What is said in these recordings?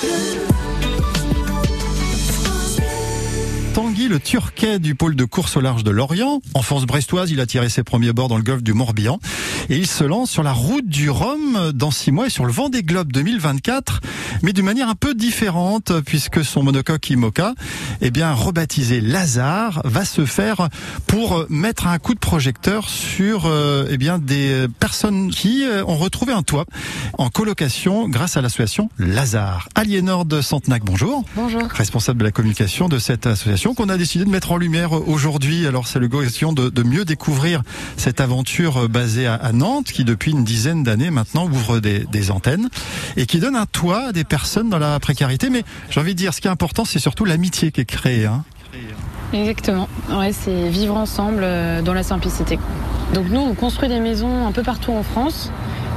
Thank you. Le Turquet du pôle de course au large de Lorient. Enfance brestoise, il a tiré ses premiers bords dans le golfe du Morbihan. Et il se lance sur la route du Rhum dans six mois et sur le vent des globes 2024, mais d'une manière un peu différente, puisque son monocoque IMOCA, eh bien, rebaptisé Lazare, va se faire pour mettre un coup de projecteur sur, euh, eh bien, des personnes qui euh, ont retrouvé un toit en colocation grâce à l'association Lazare. Aliénor de Santenac, bonjour. Bonjour. Responsable de la communication de cette association qu'on a décidé de mettre en lumière aujourd'hui. Alors, c'est le question de, de, mieux découvrir cette aventure basée à, Nantes, qui depuis une dizaine d'années maintenant ouvre des, des, antennes et qui donne un toit à des personnes dans la précarité. Mais j'ai envie de dire, ce qui est important, c'est surtout l'amitié qui est créée. Hein. Exactement. Ouais, c'est vivre ensemble euh, dans la simplicité. Donc nous, on construit des maisons un peu partout en France.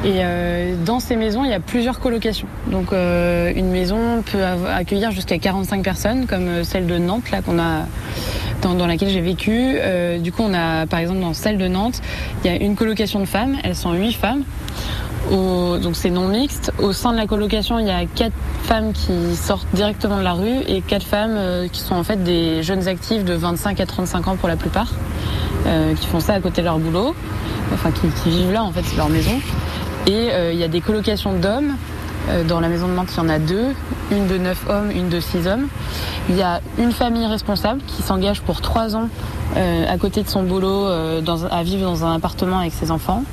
Et euh, dans ces maisons, il y a plusieurs colocations. Donc euh, une maison peut accueillir jusqu'à 45 personnes, comme euh, celle de Nantes, là qu'on a dans, laquelle j'ai vécu. Euh, du coup, on a par exemple dans celle de Nantes, il y a une colocation de femmes. Elles sont huit femmes. Au, donc c'est non mixte. Au sein de la colocation, il y a quatre femmes qui sortent directement de la rue et quatre femmes euh, qui sont en fait des jeunes actifs de 25 à 35 ans pour la plupart, euh, qui font ça à côté de leur boulot, enfin qui, qui vivent là en fait, c'est leur maison. Et euh, il y a des colocations d'hommes. Euh, dans la maison de Nantes, il y en a deux, une de neuf hommes, une de six hommes. Il y a une famille responsable qui s'engage pour trois ans euh, à côté de son boulot à vivre dans un appartement avec ses enfants.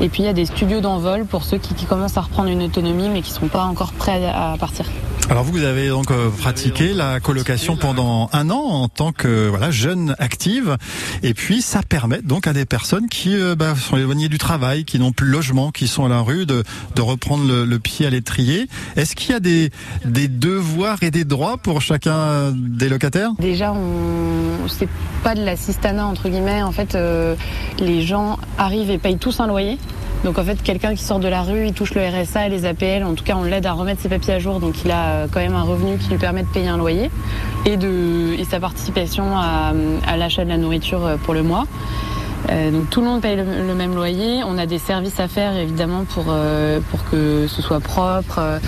Et puis il y a des studios d'envol pour ceux qui, commencent à reprendre une autonomie mais qui ne sont pas encore prêts à partir. Alors vous, vous avez donc pratiqué la colocation pendant un an en tant que voilà jeune active, et puis ça permet donc à des personnes qui euh, bah, sont éloignées du travail, qui n'ont plus de logement, qui sont à la rue, de, de reprendre le, le, pied à l'étrier. Est-ce qu'il y a des, des devoirs et des droits pour chacun des locataires? Déjà, on c'est pas de l'assistanat entre guillemets. En fait, euh, les gens arrivent et payent tous un loyer. Donc en fait, quelqu'un qui sort de la rue, il touche le RSA les APL. En tout cas, on l'aide à remettre ses papiers à jour. Donc il a quand même un revenu qui lui permet de payer un loyer et, de, sa participation à, à l'achat de la nourriture pour le mois. Euh, donc tout le monde paye le, même loyer. On a des services à faire évidemment pour, euh, pour que ce soit propre, euh,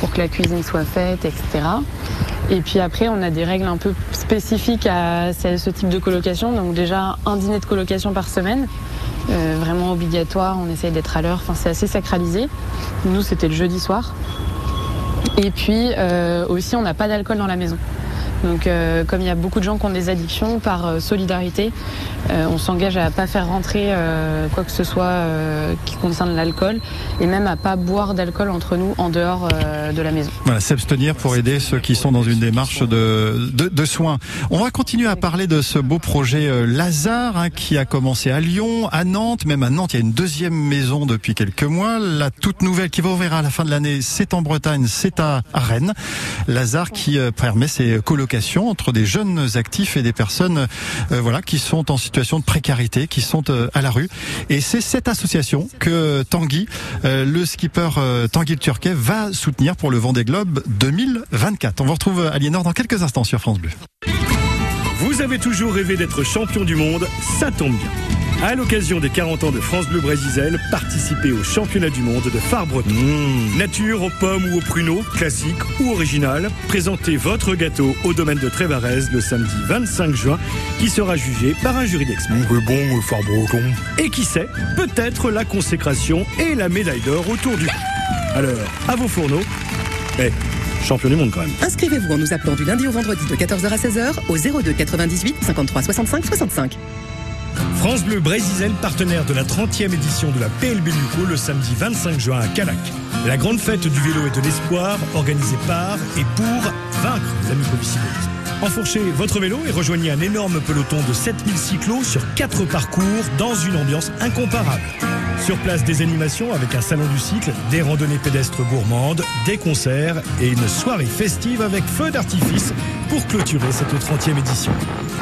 pour que la cuisine soit faite, etc. Et puis après, on a des règles un peu spécifiques à ce type de colocation. Donc déjà, un dîner de colocation par semaine. Euh, vraiment obligatoire, on essaye d'être à l'heure, c'est assez sacralisé. Nous, c'était le jeudi soir. Et puis euh, aussi, on n'a pas d'alcool dans la maison. Donc, euh, comme il y a beaucoup de gens qui ont des addictions, par euh, solidarité, euh, on s'engage à pas faire rentrer euh, quoi que ce soit euh, qui concerne l'alcool et même à pas boire d'alcool entre nous en dehors euh, de la maison. Voilà, s'abstenir pour aider ceux qui sont dans une démarche de, de, de, soins. On va continuer à parler de ce beau projet euh, Lazare hein, qui a commencé à Lyon, à Nantes, même à Nantes, il y a une deuxième maison depuis quelques mois. La toute nouvelle qui va ouvrir à la fin de l'année, c'est en Bretagne, c'est à Rennes. Lazare qui permet ses entre des jeunes actifs et des personnes euh, voilà qui sont en situation de précarité, qui sont euh, à la rue. Et c'est cette association que Tanguy, euh, le skipper Tanguy Turquet, va soutenir pour le Vendée Globe 2024. On vous retrouve Aliénor dans quelques instants sur France Bleu. Vous avez toujours rêvé d'être champion du monde, ça tombe bien. À l'occasion des 40 ans de France Bleu Brésil, participez au championnat du monde de phare breton. Mmh. Nature aux pommes ou aux pruneaux, classique ou original, présentez votre gâteau au domaine de Trévarez le samedi 25 juin, qui sera jugé par un jury d'experts. Mmh, bon, phare breton. Et qui sait, peut-être la consécration et la médaille d'or autour du. Alors, à vos fourneaux. Eh, champion du monde quand même. Inscrivez-vous en nous appelant du lundi au vendredi de 14h à 16h au 02 98 53 65 65. France Bleu Brésil, partenaire de la 30e édition de la PLB Luco le samedi 25 juin à Calac. La grande fête du vélo et de l'espoir, organisée par et pour vaincre la microbicidose. Enfourchez votre vélo et rejoignez un énorme peloton de 7000 cyclos sur 4 parcours dans une ambiance incomparable. Sur place, des animations avec un salon du cycle, des randonnées pédestres gourmandes, des concerts et une soirée festive avec feu d'artifice pour clôturer cette 30e édition.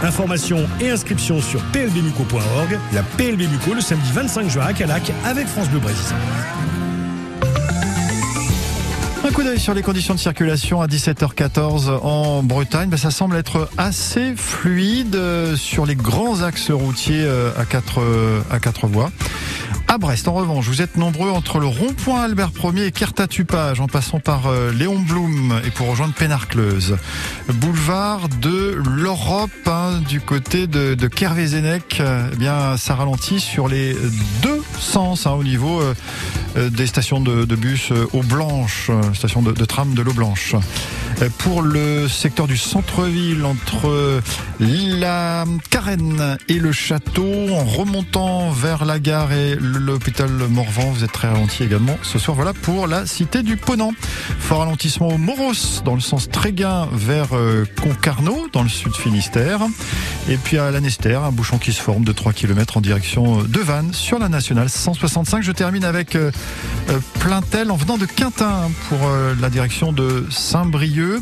Informations et inscriptions sur plbmuco.org. La PLB Muco le samedi 25 juin à Calac avec France Bleu Brésil. coup d'œil sur les conditions de circulation à 17h14 en Bretagne. Ben, ça semble être assez fluide euh, sur les grands axes routiers euh, à quatre, euh, à quatre voies. À Brest, en revanche, vous êtes nombreux entre le rond-point Albert 1er et Kertatupage, en passant par Léon Blum et pour rejoindre Pénarcleuse. Boulevard de l'Europe, hein, du côté de, de Kervézénec, eh bien, ça ralentit sur les deux sens hein, au niveau des stations de, bus Eau Blanche, station de tram de l'Eau Blanche. Pour le secteur du centre-ville, entre la Carène et le château, en remontant vers la gare et l'hôpital Morvan, vous êtes très ralenti également ce soir. Voilà pour la cité du Ponant. Fort ralentissement au Moros, dans le sens Tréguin vers euh, Concarneau, dans le sud Finistère. Et puis à l'Anester, un bouchon qui se forme de 3 km en direction de Vannes sur la nationale 165. Je termine avec euh, euh, en venant de Quintin pour la direction de Saint-Brieuc,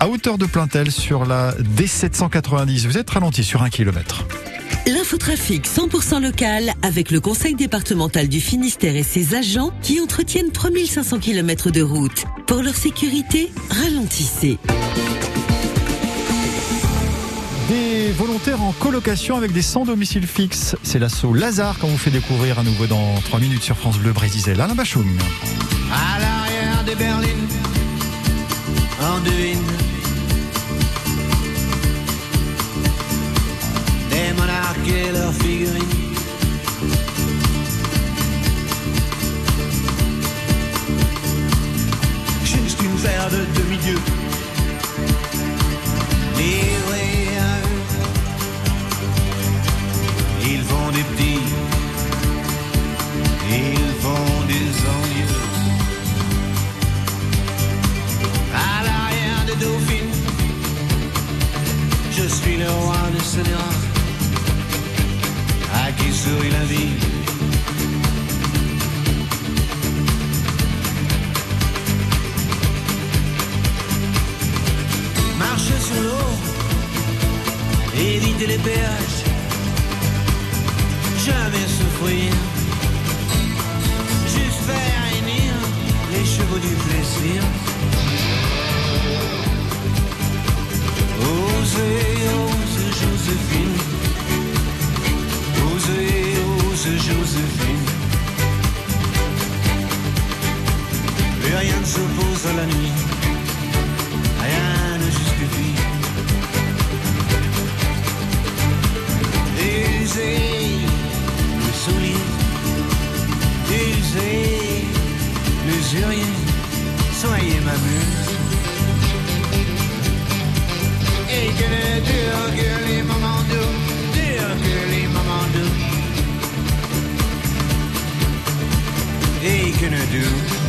à hauteur de Plaintel sur la D790. Vous êtes ralenti sur un kilomètre. L'infotrafic 100% local avec le conseil départemental du Finistère et ses agents qui entretiennent 3500 km de route. Pour leur sécurité, ralentissez. Des volontaires en colocation avec des sans domicile fixe. C'est l'assaut Lazare qu'on vous fait découvrir à nouveau dans 3 minutes sur France Bleu Brésil. Alain Bachoum. À l'arrière de Berlin, en devine des envieux. À l'arrière de Dauphine. Je suis le roi de ce à qui sourit la vie. Marcher sur l'eau, éviter les péages, jamais souffrir, du plaisir. Osez, osez, Joséphine. Osez, osez, Joséphine. Rien ne s'oppose à la nuit. Rien ne justifie. Usez le soulier. Usez l'usurier. Soyez ma muse. Et que le dur que les moments doux, dur que les moments doux. Et que doux.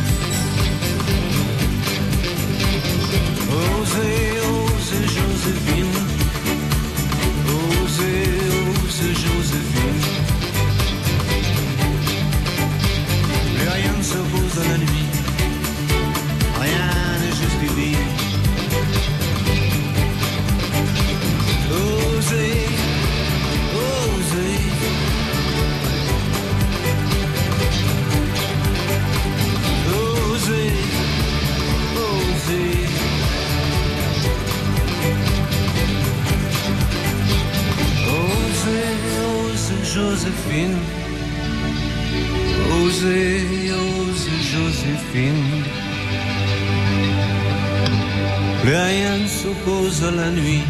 Plus rien ne s'oppose à la nuit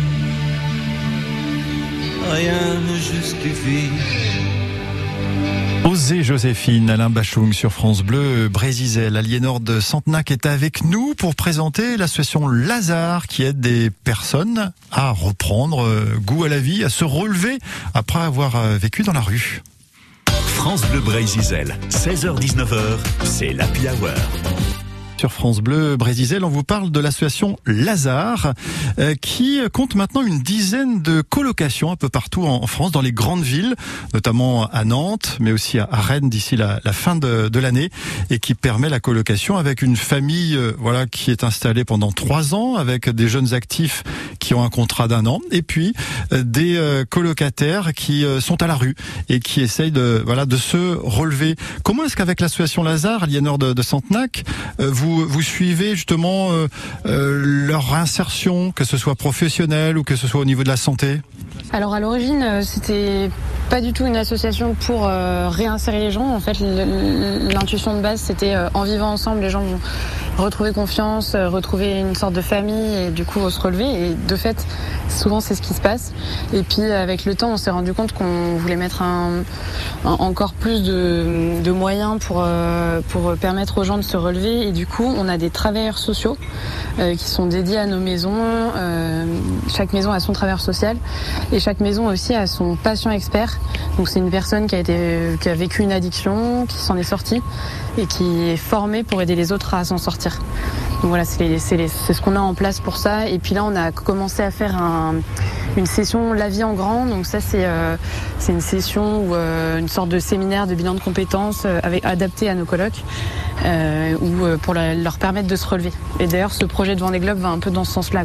rien ne justifie. Osez Joséphine, Alain Bachung sur France Bleu, Brésil. Aliénor de Santenac est avec nous pour présenter l'association Lazare qui aide des personnes à reprendre euh, goût à la vie, à se relever après avoir euh, vécu dans la rue. France Bleu Brésil, 16h-19h, c'est l'Happy Hour. Sur France Bleu Brésil, on vous parle de l'association Lazare euh, qui compte maintenant une dizaine de colocations un peu partout en France, dans les grandes villes, notamment à Nantes, mais aussi à Rennes d'ici la, fin de, de l'année, et qui permet la colocation avec une famille euh, voilà qui est installée pendant trois ans, avec des jeunes actifs qui ont un contrat d'un an, et puis euh, des colocataires qui sont à la rue et qui essayent de voilà de se relever. Comment est-ce qu'avec l'association Lazare, Aliénor de, de Santenac, vous vous suivez justement euh, euh, leur insertion, que ce soit professionnelle ou que ce soit au niveau de la santé? Alors à l'origine, euh, c'était pas du tout une association pour réinsérer les gens. En fait, l'intuition de base, c'était en vivant ensemble, les gens vont retrouver confiance, retrouver une sorte de famille et du coup se relever. Et de fait, souvent c'est ce qui se passe. Et puis avec le temps, on s'est rendu compte qu'on voulait mettre encore plus de, moyens pour, pour permettre aux gens de se relever. Et du coup, on a des travailleurs sociaux euh, qui sont dédiés à nos maisons. Euh, chaque maison a son travailleur social et chaque maison aussi a son patient expert. Donc c'est une personne qui a été qui a vécu une addiction, qui s'en est sortie et qui est formée pour aider les autres à s'en sortir. Donc voilà, c'est ce qu'on a en place pour ça. Et puis là, on a commencé à faire un- une session La vie en grand. Donc ça, c'est euh, une session euh, une sorte de séminaire de bilan de compétences euh, adapté à nos euh, ou euh, pour leur permettre de se relever. Et d'ailleurs, ce projet de Vendée Globe va un peu dans ce sens-là.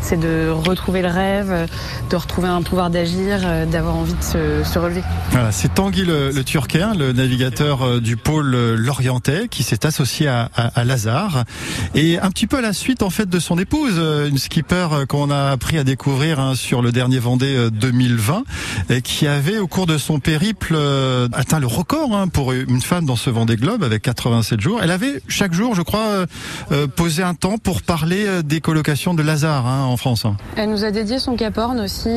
C'est de retrouver le rêve, euh, de retrouver un pouvoir d'agir, euh, d'avoir envie de se, relever. Voilà, c'est Tanguy le, le Turquin, le navigateur euh, du pôle euh, Lorientais, qui s'est associé à, Lazare. Et un petit peu à la suite, en fait, de son épouse, euh, une skipper euh, qu'on a appris à découvrir hein, sur le dernier Vendée euh, 2020, et qui avait, au cours de son périple, euh, atteint le record hein, pour une femme dans ce Vendée Globe, avec 87 jours. Elle avait, chaque jour, je crois, euh, euh, posé un temps pour parler euh, des colocations de Lazare hein, en France. hein. Elle nous a dédié son Cap Horn aussi.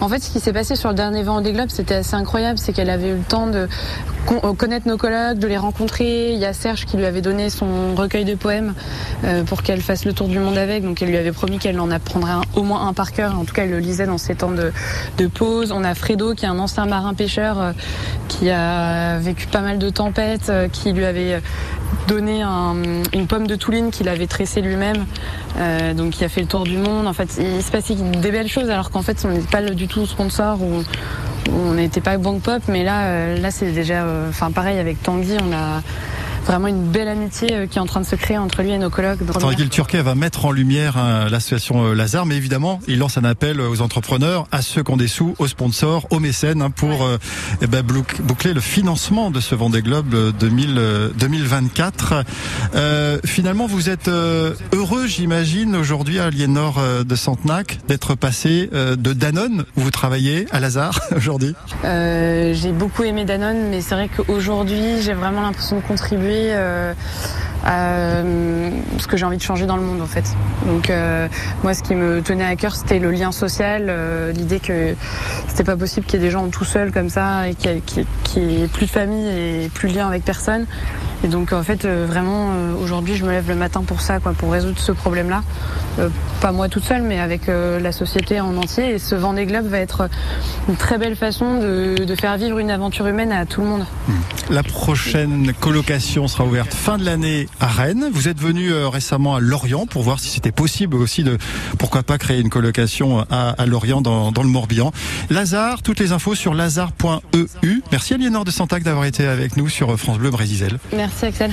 en fait, ce qui s'est passé sur le dernier Vendée Globe, c'était assez incroyable. C'est qu'elle avait eu le temps de euh, connaître nos collègues, de les rencontrer. Il y a Serge qui lui avait donné son recueil de poèmes euh, pour qu'elle fasse le tour du monde avec. Donc, elle lui avait promis qu'elle en apprendrait au moins un par cœur. En tout cas, elle le lisait dans ses temps de, pause. On a Fredo, qui est un ancien marin pêcheur, euh, qui a vécu pas mal de tempêtes, qui lui avait donné un- une pomme de Touline qu'il avait tressée lui-même, donc qui a fait le tour du monde. En fait, il se passait des belles choses alors qu'en fait, on n'était pas du tout sponsor ou on n'était pas banque pop, mais là, euh, là, c'est déjà, euh, enfin, pareil avec Tanguy, on a vraiment une belle amitié euh, qui est en train de se créer entre lui et nos collègues. Tanguy le Turquet va mettre en lumière hein, l'association euh, Lazare, mais évidemment, il lance un appel aux entrepreneurs, à ceux qui ont des sous, aux sponsors, aux mécènes, hein, pour euh, eh ben, bouc- boucler le financement de ce Vendée Globe euh, 2000, euh, 2024. Euh, finalement, vous êtes euh, heureux, j'imagine, aujourd'hui à Aliénor euh, de Santenac, d'être passé euh, de Danone, où vous travaillez, à Lazare aujourd'hui? Euh, j'ai beaucoup aimé Danone, mais c'est vrai qu'aujourd'hui, j'ai vraiment l'impression de contribuer euh, euh, ce que j'ai envie de changer dans le monde, en fait. Donc, euh, moi, ce qui me tenait à cœur, c'était le lien social, euh, l'idée que c'était pas possible qu'il y ait des gens tout seuls comme ça et qu'il n'y ait plus de famille et plus de lien avec personne. Et donc, en fait, euh, vraiment, aujourd'hui, je me lève le matin pour ça, quoi, pour résoudre ce problème-là. Pas moi toute seule, mais avec la société en entier. Et ce Vendée Globe va être une très belle façon de, de faire vivre une aventure humaine à tout le monde. La prochaine colocation sera ouverte fin de l'année à Rennes. Vous êtes venu euh, récemment à Lorient pour voir si c'était possible aussi de, pourquoi pas, créer une colocation à, Lorient dans, dans le Morbihan. Lazare, toutes les infos sur lazare.eu. Merci Aliénor de Santac d'avoir été avec nous sur France Bleu Brésisel. Merci Axel.